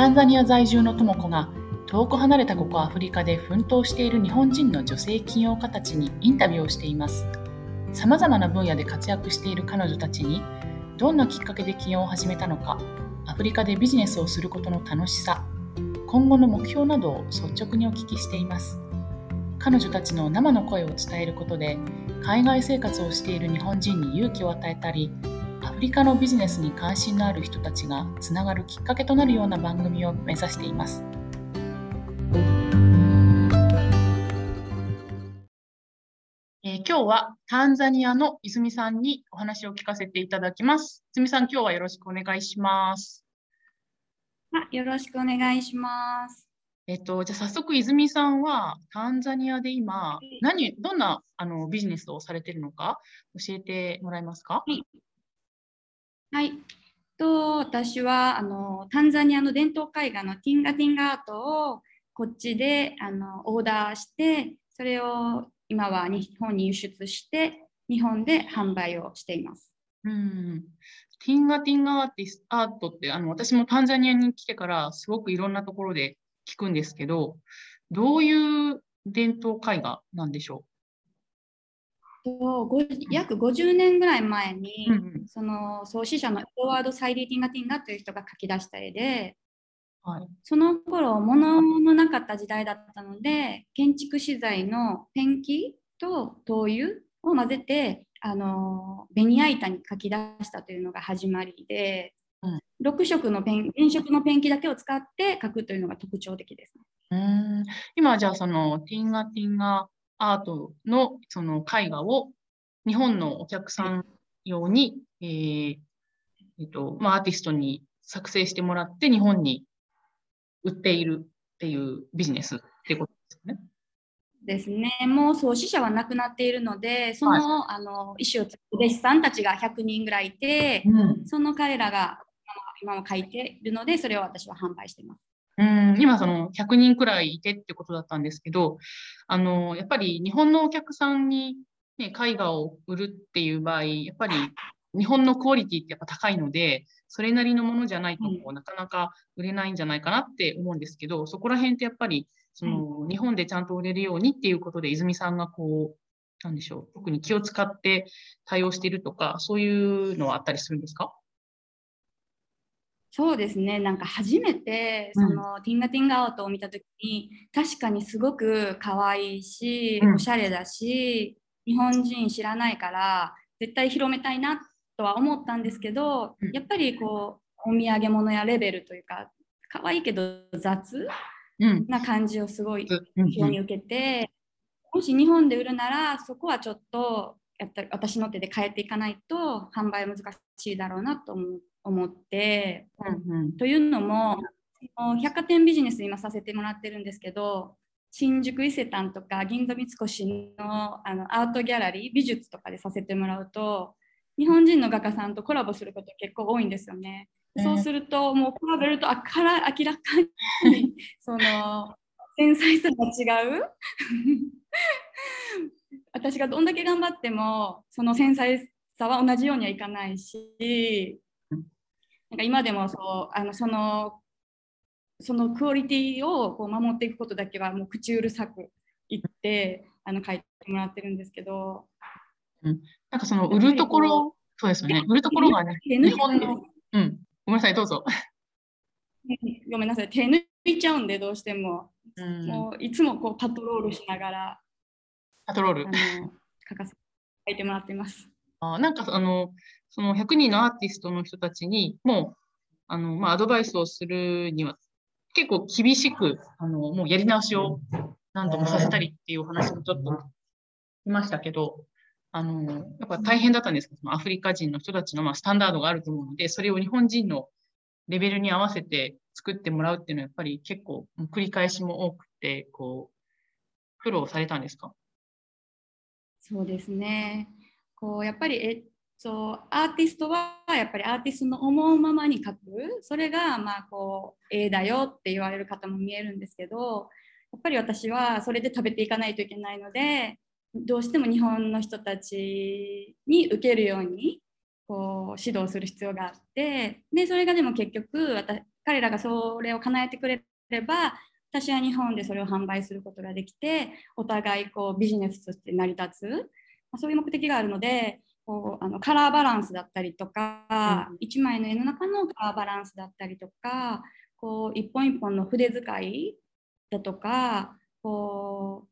タンザニア在住の智子が遠く離れたここアフリカで奮闘している日本人の女性起業家たちにインタビューをしています。さまざまな分野で活躍している彼女たちにどんなきっかけで起業を始めたのかアフリカでビジネスをすることの楽しさ今後の目標などを率直にお聞きしています。彼女たちの生の声を伝えることで海外生活をしている日本人に勇気を与えたりリカのビジネスに関心のある人たちがつながるきっかけとなるような番組を目指しています。えー、今日はタンザニアの泉さんにお話を聞かせていただきます。泉さん、今日はよろしくお願いします。あよろしくお願いします。えっと、じゃあ早速、泉さんはタンザニアで今、何、どんなあのビジネスをされているのか教えてもらえますか？はい。はい、と私はあのタンザニアの伝統絵画のティンガティンガアートをこっちであのオーダーして、それを今は日本に輸出して、日本で販売をしています。うん。ティンガティンガアーティスアートってあの私もタンザニアに来てからすごくいろんなところで聞くんですけど、どういう伝統絵画なんでしょう？う約50年ぐらい前に、うんうん、その創始者のエドワード・サイリー・ティンガティンガという人が描き出した絵で、はい、その頃物のなかった時代だったので建築資材のペンキと灯油を混ぜてあのベニヤ板に描き出したというのが始まりで、6色のペン、原色のペンキだけを使って描くというのが特徴的です、ね。うん。今じゃあそのティンガティンガアートのその絵画を日本のお客さん用に、えーえっとまあ、アーティストに作成してもらって日本に売っているっていうビジネスってことですよね。ですね、もう創始者は亡くなっているので、そのはい、あの意思を継ぐ弟子さんたちが100人ぐらいいて、うん、その彼らが今も書いているので、それを私は販売しています。うん今、その100人くらいいてってことだったんですけど、あのやっぱり日本のお客さんに、ね、絵画を売るっていう場合、やっぱり日本のクオリティってやっぱ高いので、それなりのものじゃないと、うん、なかなか売れないんじゃないかなって思うんですけど、そこら辺ってやっぱりその、日本でちゃんと売れるようにっていうことで、泉さんがこう、なんでしょう、特に気を使って対応しているとか、そういうのはあったりするんですか？そうですね。なんか初めてその、うん、ティンガティンガアートを見た時に確かにすごく可愛いし、おしゃれだし日本人知らないから絶対広めたいなとは思ったんですけど、うん、やっぱりこうお土産物やレベルというか可愛いけど雑、な感じをすごい非常に受けて、もし日本で売るならそこはちょっとやった私の手で変えていかないと販売難しいだろうなと思って、うんうん、というのも百貨店ビジネス今させてもらってるんですけど新宿伊勢丹とか銀座三越のあのアートギャラリー美術とかでさせてもらうと日本人の画家さんとコラボすること結構多いんですよね。そうすると、もう比べるとあから明らかに その繊細さが違う。私がどんだけ頑張ってもその繊細さは同じようにはいかないしなんか今でもそうあのそのそのクオリティをこう守っていくことだけはもう口うるさく言ってあの書いてもらってるんですけど、うん、なんかその売るところそうですよね。売るところがね日本の、うん、ごめんなさい、どうぞ。ごめんなさい、手抜いちゃうんで、どうしても。うん、もういつもこうパトロールしながら、パトロール。あの書かせ書いてもらってます。あなんかあの、その100人のアーティストの人たちにもうあの、まあ、アドバイスをするには結構厳しくあのもうやり直しを何度もさせたりっていうお話もちょっといましたけど、あの、やっぱ大変だったんですけど、アフリカ人の人たちのまあスタンダードがあると思うので、それを日本人のレベルに合わせて作ってもらうっていうのはやっぱり結構繰り返しも多くて、こう、苦労されたんですか？そうですね。こう、やっぱり、えそうアーティストはやっぱりアーティストの思うままに書く。それがまあこう A だよって言われる方も見えるんですけどやっぱり私はそれで食べていかないといけないのでどうしても日本の人たちに受けるようにこう指導する必要があってでそれがでも結局私彼らがそれを叶えてくれれば私は日本でそれを販売することができてお互いこうビジネスとして成り立つ、そういう目的があるのでこうあのカラーバランスだったりとか、うん、1枚の絵の中のカラーバランスだったりとかこう一本一本の筆使いだとかこう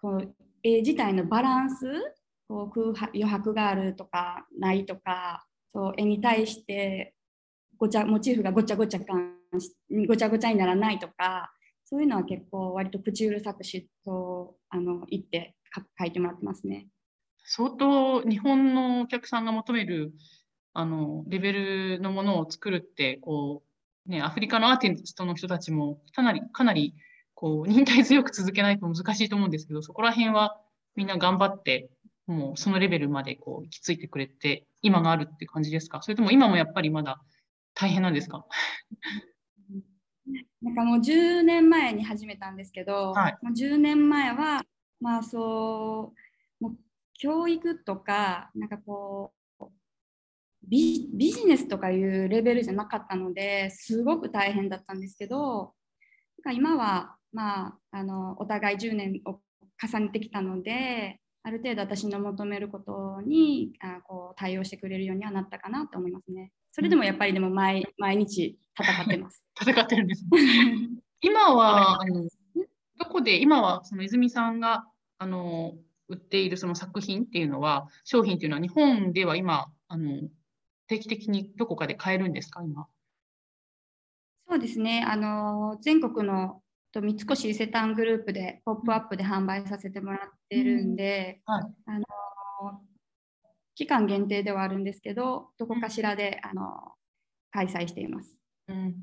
こう絵自体のバランスこう空余白があるとかないとかそう絵に対してごちゃモチーフがごちゃごちゃ感ごちゃごちゃにならないとかそういうのは結構割と口うるさくしとあの言って書いてもらってますね。相当日本のお客さんが求めるあのレベルのものを作るってこう、ね、アフリカのアーティストの人たちもかなりかなりこう 忍耐強く続けないと難しいと思うんですけどそこら辺はみんな頑張ってもうそのレベルまでこう行き着いてくれて今があるって感じですか？それとも今もやっぱりまだ大変なんですか？なんかもう10年前に始めたんですけど、はい、もう10年前はまあそうもう教育とかなんかこうビビジネスとかいうレベルじゃなかったのですごく大変だったんですけどなんか今はまああのお互い10年を重ねてきたのである程度私の求めることにあこう対応してくれるようにはなったかなと思いますね。それでもやっぱりでも毎毎日戦ってます。戦ってるんです、今はあのどこで今はその泉さんがあの売っているその作品っていうのは商品っていうのは日本では今あの定期的にどこかで買えるんですか今？そうですね。あの全国のと三越伊勢丹グループでポップアップで販売させてもらってるんで、うん。はい、あの期間限定ではあるんですけどどこかしらで、あの開催しています。うん、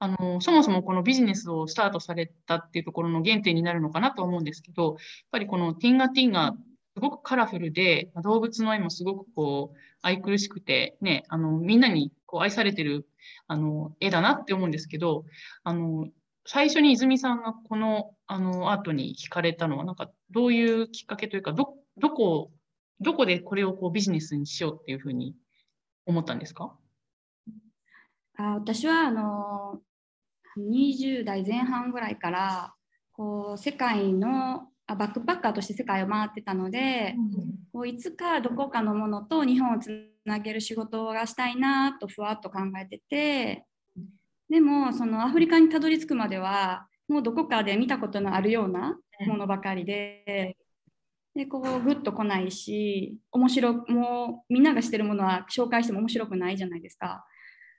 あのそもそもこのビジネスをスタートされたっていうところの原点になるのかなと思うんですけどやっぱりこのティンガティンガすごくカラフルで動物の絵もすごくこう愛くるしくて、ね、あのみんなにこう愛されてるあの絵だなって思うんですけどあの最初に泉さんがこのあのアートに惹かれたのはなんかどういうきっかけというかどどこどこでこれをこうビジネスにしようっていうふうに思ったんですか？あ私はあの20代前半ぐらいからこう世界のあバックパッカーとして世界を回ってたので、うん、こういつかどこかのものと日本をつなげる仕事がしたいなとふわっと考えててでもそのアフリカにたどり着くまではもうどこかで見たことのあるようなものばかりで。でこうグッと来ないし面白もうみんながしてるものは紹介しても面白くないじゃないですか。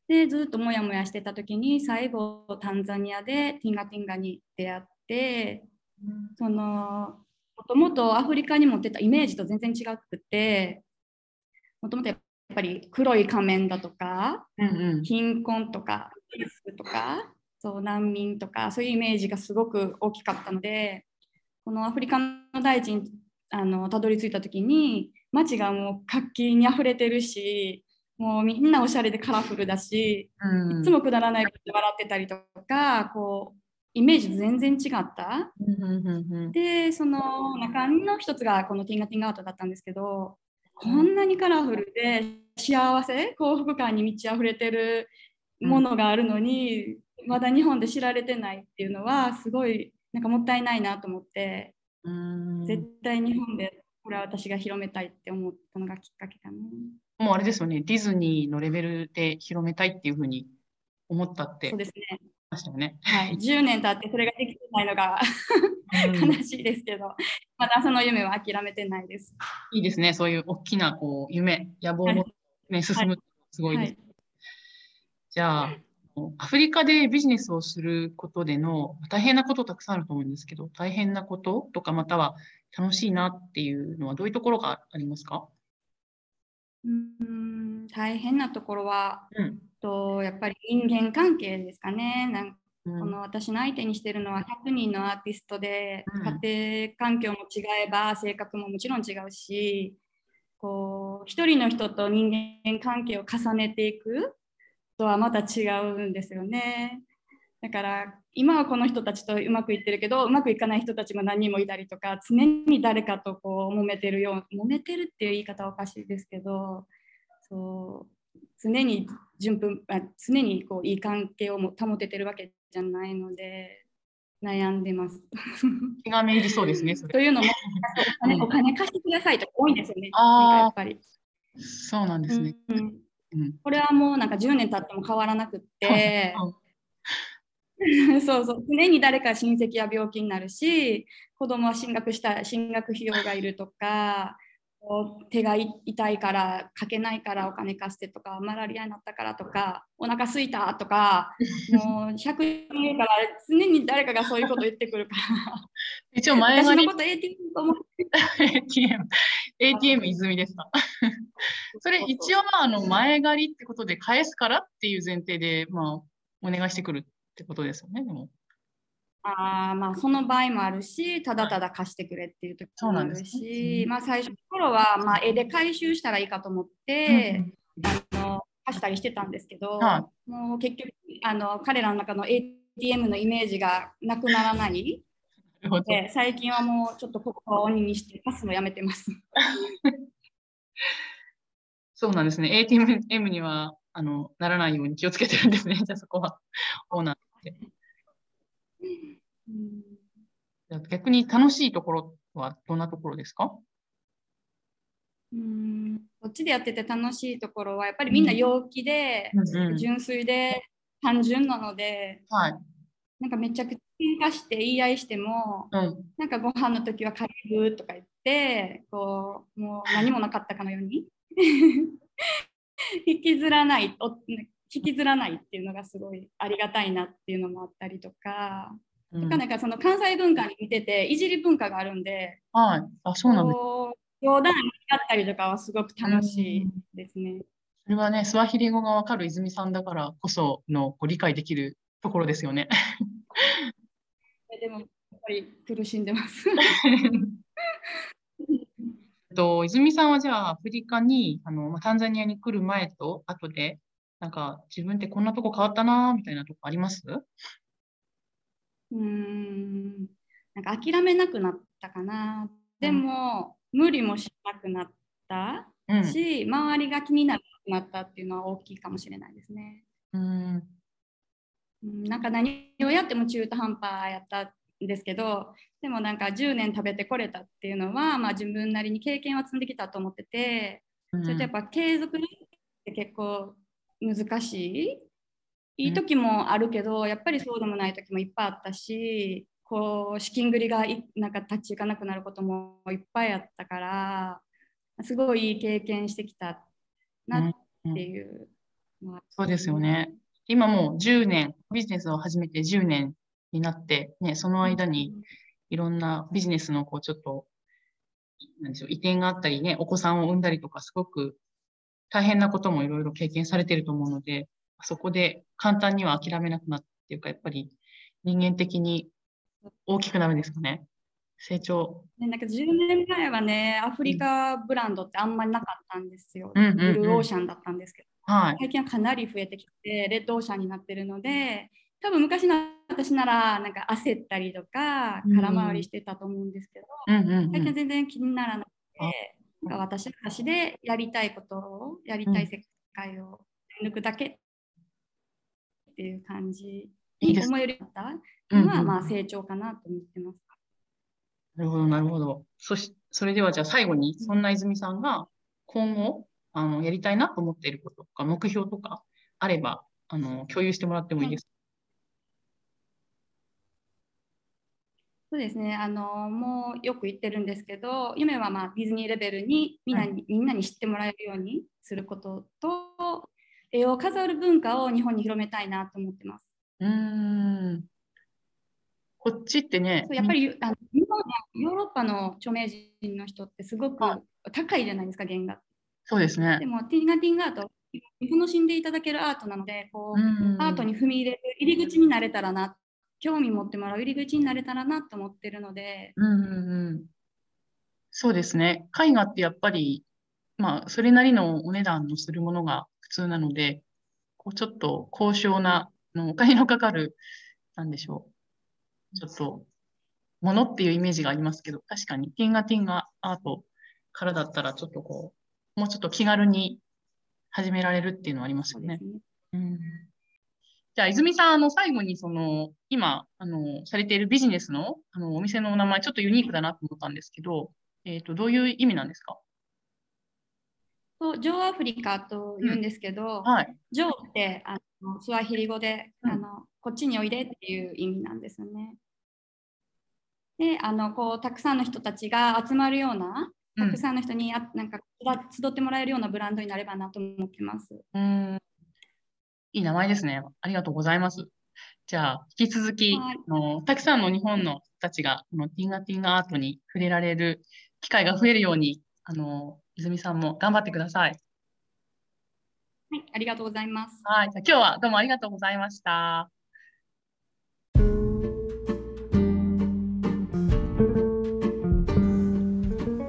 でずっとモヤモヤしてた時に最後タンザニアでティンガティンガに出会って、うん、そのもともとアフリカに持ってたイメージと全然違くてもともとやっぱり黒い仮面だとか、うんうん、貧困とかとかそう難民とかそういうイメージがすごく大きかったのでこのアフリカの大地にあのたどり着いた時に街がもう活気にあふれてるしもうみんなおしゃれでカラフルだし、うん、いつもくだらないことで笑ってたりとかこうイメージ全然違った。でその中の一つがこのティンガティンガアートだったんですけどこんなにカラフルで幸せ幸福感に満ち溢れてるものがあるのに、うん、まだ日本で知られてないっていうのはすごいなんかもったいないなと思って絶対日本でこれは私が広めたいって思ったのがきっかけかな。もうあれですよね、ディズニーのレベルで広めたいっていうふうに思ったって。そうですね。ましたよね。はい、10年経ってそれができてないのが悲しいですけど、まだその夢は諦めてないです。いいですね、そういう大きなこう夢、野望も、ね、はい、進む、すごいです。はい、じゃあ、アフリカでビジネスをすることでの大変なことたくさんあると思うんですけど、大変なこととか、または楽しいなっていうのはどういうところがありますか？うん大変なところは、うん、とやっぱり人間関係ですかね。なんうん、この私の相手にしてるのは100人のアーティストで、うん、家庭環境も違えば性格ももちろん違うしこう一人の人と人間関係を重ねていくとはまた違うんですよね。だから今はこの人たちとうまくいってるけどうまくいかない人たちも何人もいたりとか常に誰かとこう揉めてるよう揉めてるっていう言い方はおかしいですけどそう常に順風あ常にこういい関係をも保ててるわけじゃないので悩んでます。気がめいりそうですね。というのもお金お金貸してくださいとか多いんですよね。やっぱり、そうなんですね。うんうん。これはもうなんか10年経っても変わらなくって そうそう。常に誰か親戚や病気になるし子供は進学した進学費用がいるとか手が痛いからかけないからお金貸してとかマラリアになったからとかお腹すいたとかもう100人いるから常に誰かがそういうこと言ってくるから。一応前私のこと ATM と思って ATM、ATM 泉ですか。それ一応まああの前借りってことで返すからっていう前提でまあお願いしてくるってことですよね。でもあーまあその場合もあるし、ただただ貸してくれっていう時もあるし、うんまあ最初の頃はまあ絵で回収したらいいかと思って、あの貸したりしてたんですけど、はもう結局あの彼らの中の ATM のイメージがなくならない。で、最近はもうちょっと心を鬼にして貸すのやめてます。そうなんですね。ATM にはあのならないように気をつけてるんですね。じゃあそこはオーナーで。逆に楽しいところはどんなところですか？うんこっちでやってて楽しいところはやっぱりみんな陽気で、うんうん純粋で単純なので、はい。なんかめちゃくちゃ喧嘩して言い合いしても、うん。なんかご飯の時は帰るとか言って、こう、もう何もなかったかのように 引きずらない、お引きずらないっていうのがすごいありがたいなっていうのもあったりとか、うんとかなんかその関西文化に似てて、いじり文化があるんで、はい。あ、そうなんです。冗談言い合ったりとかはすごく楽しいですね。それはね、スワヒリ語がわかる泉さんだからこそのこう理解できるところですよね。でも、やっぱり苦しんでます。と、泉さんはじゃあアフリカにあのまあタンザニアに来る前と後でなんか自分ってこんなとこ変わったなみたいなとこあります？うーんなんか諦めなくなったかな。でも、無理もしなくなったうん。し、周りが気にならなくなったっていうのは大きいかもしれないですね。うん。うんなんか何をやっても中途半端やったんですけど、でもなんか10年食べてこれたっていうのは、まあ、自分なりに経験は積んできたと思ってて、それとやっぱ継続って結構難しい？いい時もあるけど、やっぱりそうでもない時もいっぱいあったし、こう資金繰りがいなんか立ち行かなくなることもいっぱいあったから、すごいいい経験してきたなっていうのは、そうですよね。今もう10年、ビジネスを始めて10年になって、ね、その間にいろんなビジネスのこうちょっと、なんでしょう、移転があったりね、お子さんを産んだりとか、すごく大変なこともいろいろ経験されていると思うので、そこで簡単には諦めなくなっていうか、やっぱり人間的に大きくなるんですかね。成長。ね、なんか10年前はね、アフリカブランドってあんまりなかったんですよ。うんうんうんブルーオーシャンだったんですけど、はい。最近はかなり増えてきて、レッドオーシャンになってるので、多分昔の私ならなんか焦ったりとか、うん空回りしてたと思うんですけど、うんうんう最近はん。全然気にならなくあて、私は私でやりたいことを、やりたい世界を抜くだけっていう感じに思えるようになったのは、まあ成長かなと思ってます。なるほど、なるほど。そし、それではじゃあ最後に、そんな泉さんが今後、あの、やりたいなと思っていることとか、目標とかあれば、あの、共有してもらってもいいですか？そうですね、あのもうよく言ってるんですけど、夢はまあディズニーレベルにみんなに,、みんなに知ってもらえるようにすることと、絵を飾る文化を日本に広めたいなと思ってます。うーん。こっちってね、そうやっぱりあの日本ヨーロッパの著名人の人ってすごくはい高いじゃないですか、原画。そうですねで。も、ティンガティンガート、楽しんでいただけるアートなので、こううんアートに踏み入れる入り口になれたらな、興味持ってもらう入り口になれたらなと思ってるので、うんうんうん。そうですね。絵画ってやっぱり、まあ、それなりのお値段のするものが普通なので、こうちょっと高尚な、あのお金のかかる、なんでしょう。ちょっと、ものっていうイメージがありますけど、確かに、ティンガティンガアートからだったら、ちょっとこう、もうちょっと気軽に始められるっていうのはありますよね。ねうん、じゃあ、泉さん、あの、最後に、その、今、あの、されているビジネスの、あの、お店の名前、ちょっとユニークだなと思ったんですけど、えっ、ー、と、どういう意味なんですか？とジョーアフリカと言うんですけど、うん。はい、ジョーってあのスワヒリ語で、うん、あのこっちにおいでっていう意味なんですよね。であのこうたくさんの人たちが集まるようなたくさんの人にあなんか集ってもらえるようなブランドになればなと思ってます。うんいい名前ですね。ありがとうございます。じゃあ、引き続き、はい、のたくさんの日本の人たちがこのティンガティンガアートに触れられる機会が増えるように、あの泉さんも頑張ってください。はい、ありがとうございます。はい、じゃ今日はどうもありがとうございました。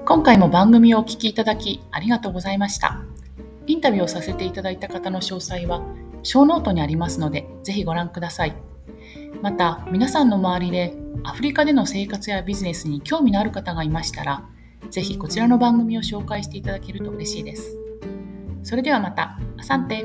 今回も番組をお聞きいただきありがとうございました。インタビューをさせていただいた方の詳細は、ショーノートにありますので、ぜひご覧ください。また、皆さんの周りでアフリカでの生活やビジネスに興味のある方がいましたら、ぜひこちらの番組を紹介していただけると嬉しいです。それではまた、 Asante